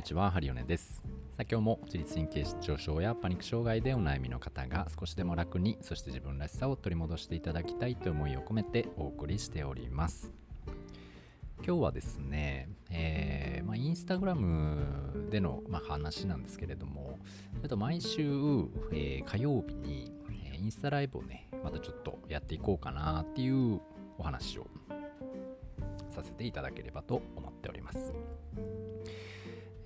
にちは、ハリオネです。さあ今日も自律神経失調症やパニック障害でお悩みの方が少しでも楽に、そして自分らしさを取り戻していただきたいという思いを込めてお送りしております。今日はですね、えーまあ、インスタグラムでの、まあ、話なんですけれども、ちょっと毎週、えー火曜日に、えーインスタライブをね、またちょっとやっていこうかなっていうお話をさせていただければと思っております。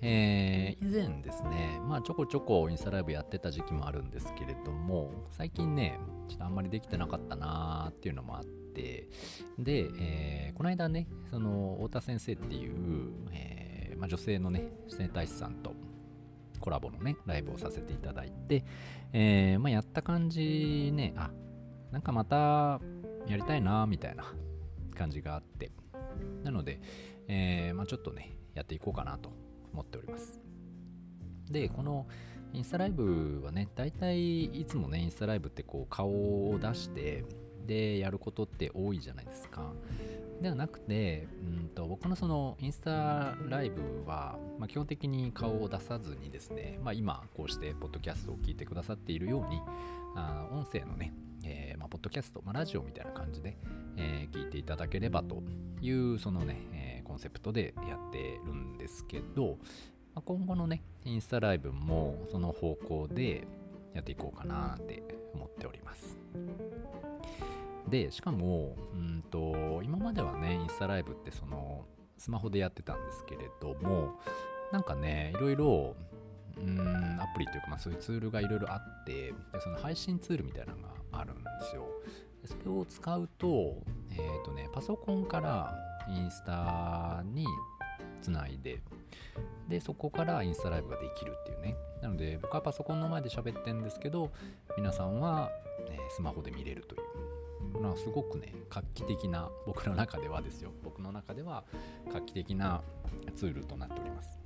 えー以前ですね、まあちょこちょこインスタライブやってた時期もあるんですけれども、最近ね、ちょっとあんまりできてなかったなーっていうのもあって、で、えーこの間ね、その太田先生っていう、えーまあ、女性のね、整体師さんとコラボのね、ライブをさせていただいて、えーまあ、やった感じね、あ、なんかまたやりたいなーみたいな感じがあって、なので、えーまあ、ちょっとね、やっていこうかなと思っております。で、このインスタライブはね、大体いつもね、インスタライブってこう顔を出して、で、やることって多いじゃないですか。ではなくて、うんと僕のそのインスタライブは、まあ、基本的に顔を出さずにですね、まあ、今こうしてポッドキャストを聞いてくださっているように、あ音声のね、えーまあ、ポッドキャスト、まあ、ラジオみたいな感じで、えー聞いていただければというそのね、えーコンセプトでやってるんですけど、まあ、今後のねインスタライブもその方向でやっていこうかなって思っております。でしかもうんと今まではねインスタライブってそのスマホでやってたんですけれどもなんかねいろいろうんアプリというか、まあ、そういうツールがいろいろあってでその配信ツールみたいなのがあるんですよ。でそれを使うと,、えーとね、パソコンからインスタにつないででそこからインスタライブができるっていうね。なので僕はパソコンの前で喋ってるんですけど皆さんは、えスマホで見れるという。まあすごくね画期的な僕の中ではですよ。僕の中では画期的なツールとなっております。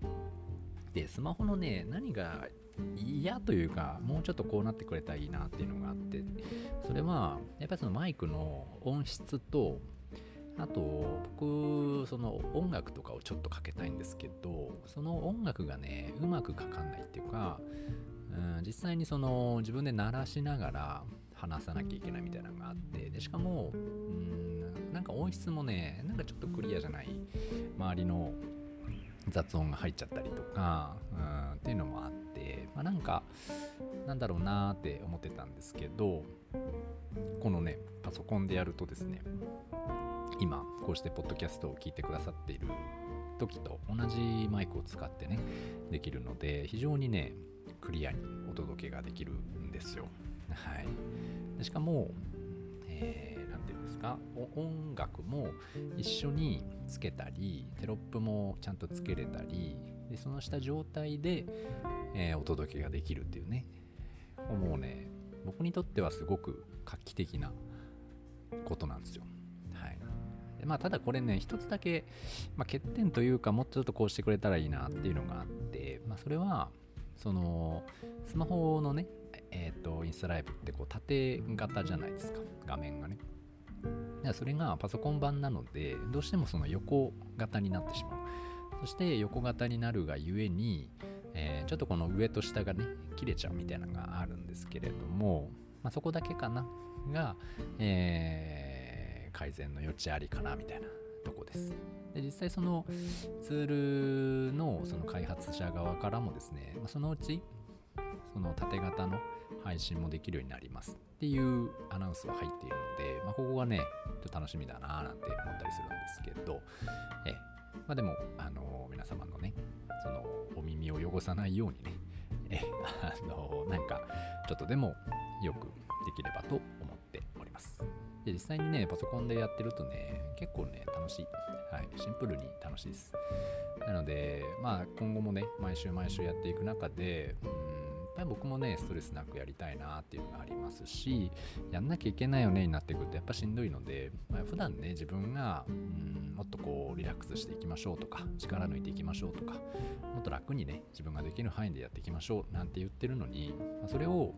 でスマホのね何が嫌というかもうちょっとこうなってくれたらいいなっていうのがあってそれはやっぱりそのマイクの音質とあと僕その音楽とかをちょっとかけたいんですけどその音楽がねうまくかかんないっていうかうん実際にその自分で鳴らしながら話さなきゃいけないみたいなのがあってでしかもうんなんか音質もねなんかちょっとクリアじゃない周りの雑音が入っちゃったりとか、うん、っていうのもあって、まあ、なんかなんだろうなーって思ってたんですけどこのねパソコンでやるとですね今こうしてポッドキャストを聞いてくださっている時と同じマイクを使ってねできるので非常にねクリアにお届けができるんですよ。はい。でしかも、えーていうんですか？音楽も一緒につけたりテロップもちゃんとつけれたりでそのした状態で、えーお届けができるっていうね。もうね僕にとってはすごく画期的なことなんですよ。はい。まあ、ただこれね、一つだけ、まあ、欠点というか、もうちょっとこうしてくれたらいいなっていうのがあって、まあ、それは、その、スマホのね、えっ、と、インスタライブってこう縦型じゃないですか、画面がね。だそれがパソコン版なので、どうしてもその横型になってしまう。そして横型になるがゆえに、えーちょっとこの上と下がね、切れちゃうみたいなのがあるんですけれども、まあ、そこだけかな、が、えー改善の余地ありかなみたいなとこです。で実際そのツールのその開発者側からもですね、まそのうちその縦型の配信もできるようになりますっていうアナウンスは入っているので、まあ、ここがね、ちょっと楽しみだななんて思ったりするんですけど、えまあ、でも、あの皆様のね、そのお耳を汚さないようにね、えあのなんかちょっとでもよくできればと思っております。で実際にね、パソコンでやってるとね、結構ね、楽しい。はい、シンプルに楽しいです。なので、まあ、今後もね、毎週毎週やっていく中で、うん、ぱり僕もね、ストレスなくやりたいなっていうのがありますし、やんなきゃいけないよねになってくると、やっぱしんどいので、まあ、普段ね、自分が、うん、もっとこう、リラックスしていきましょうとか、力抜いていきましょうとか、もっと楽にね、自分ができる範囲でやっていきましょうなんて言ってるのに、まあ、それを、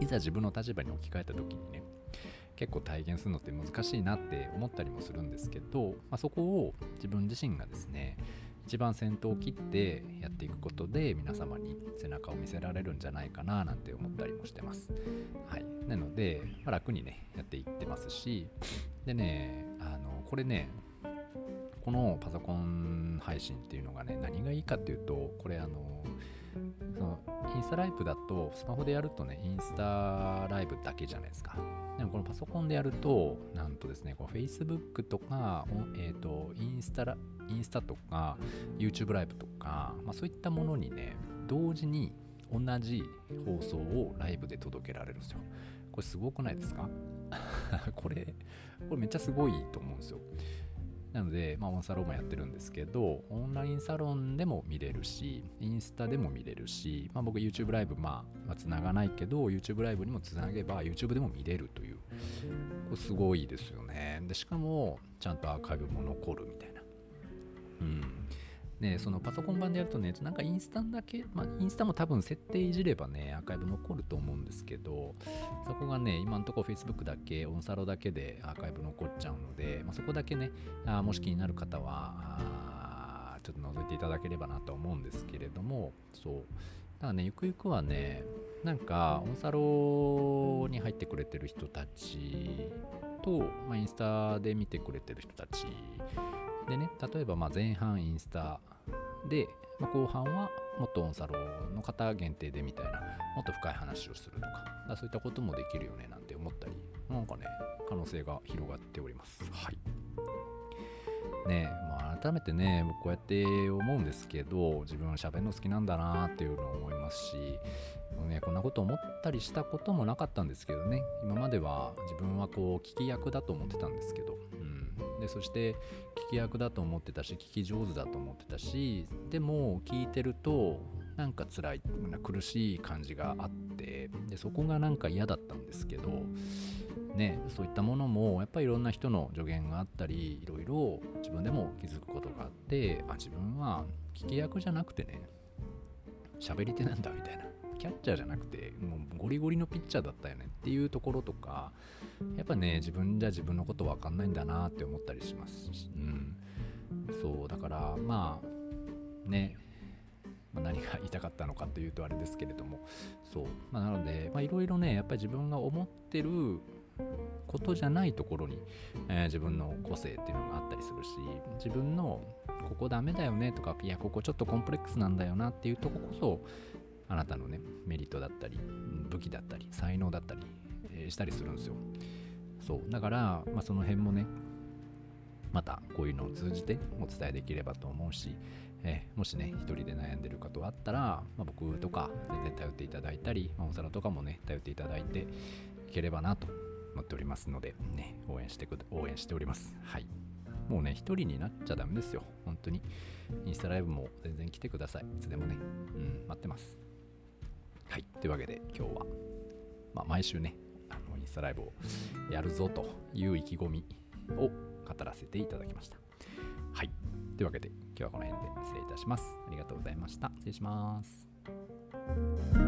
いざ自分の立場に置き換えた時にね、結構体現するのって難しいなって思ったりもするんですけど、まあ、そこを自分自身がですね一番先頭を切ってやっていくことで皆様に背中を見せられるんじゃないかななんて思ったりもしてます。はい、なので、まあ、楽にねやっていってますしでねあのこれねこのパソコン配信っていうのがね何がいいかっていうとこれあのそのインスタライブだとスマホでやるとねインスタライブだけじゃないですか。でもこのパソコンでやるとなんとですねこう Facebook とか、えーと、インスタインスタとか YouTube ライブとか、まあ、そういったものにね同時に同じ放送をライブで届けられるんですよ。これすごくないですか？これこれめっちゃすごいと思うんですよ。なので、まあ、オンサロンもやってるんですけど、オンラインサロンでも見れるし、インスタでも見れるし、まあ、僕 YouTube ライブ、まあ、まあ、繋がないけど、YouTube ライブにもつなげば YouTube でも見れるという。こすごいですよね。で、しかも、ちゃんとアーカイブも残るみたいな。うん。ね、そのパソコン版でやるとね、なんかインスタだけ、まあ、インスタも多分設定いじればね、アーカイブ残ると思うんですけど、そこがね、今のところ Facebook だけ、オンサロだけでアーカイブ残っちゃうので、まあ、そこだけね、あもし気になる方は、ちょっと覗いていただければなと思うんですけれども、そう。だからね、ゆくゆくはね、なんか、オンサロに入ってくれてる人たちと、まあ、インスタで見てくれてる人たちでね、例えばま前半インスタで、ま後半はもっとオンサロの方限定でみたいな、もっと深い話をするとか、かそういったこともできるよねなんて思ったり、なんかね、可能性が広がっております。はい。ねまあ、改めてね、僕こうやって思うんですけど、自分は喋るの好きなんだなっていうのを思いますし、ね、こんなこと思ったりしたこともなかったんですけどね、今までは自分はこう聞き役だと思ってたんですけど、でそして聞き役だと思ってたし聞き上手だと思ってたしでも聞いてるとなんか辛い苦しい感じがあってでそこがなんか嫌だったんですけどねそういったものもやっぱりいろんな人の助言があったりいろいろ自分でも気づくことがあってあ自分は聞き役じゃなくてね喋り手なんだみたいな。キャッチャーじゃなくてもうゴリゴリのピッチャーだったよねっていうところとかやっぱね自分じゃ自分のこと分かんないんだなって思ったりしますし、うん、そうだからまあね何が言いたかったのかというとあれですけれども。そう、まあ、なのでいろいろねやっぱり自分が思ってることじゃないところに、えー、自分の個性っていうのがあったりするし自分のここダメだよねとかいやここちょっとコンプレックスなんだよなっていうとここそあなたのねメリットだったり武器だったり才能だったり、えー、したりするんですよ。そう。だから、まあ、その辺もねまたこういうのを通じてお伝えできればと思うし、えー、もしね一人で悩んでる方あったら、まあ、僕とか全然頼っていただいたり、まあ、お皿とかもね頼っていただいていければなと思っておりますので、ね、応援してく応援しております。はい。もうね一人になっちゃダメですよ。本当に。インスタライブも全然来てください。いつでもね。うん待ってます。はい。というわけで今日は、まあ、毎週ね、あのインスタライブをやるぞという意気込みを語らせていただきました。はい。というわけで今日はこの辺で失礼いたします。ありがとうございました。失礼します。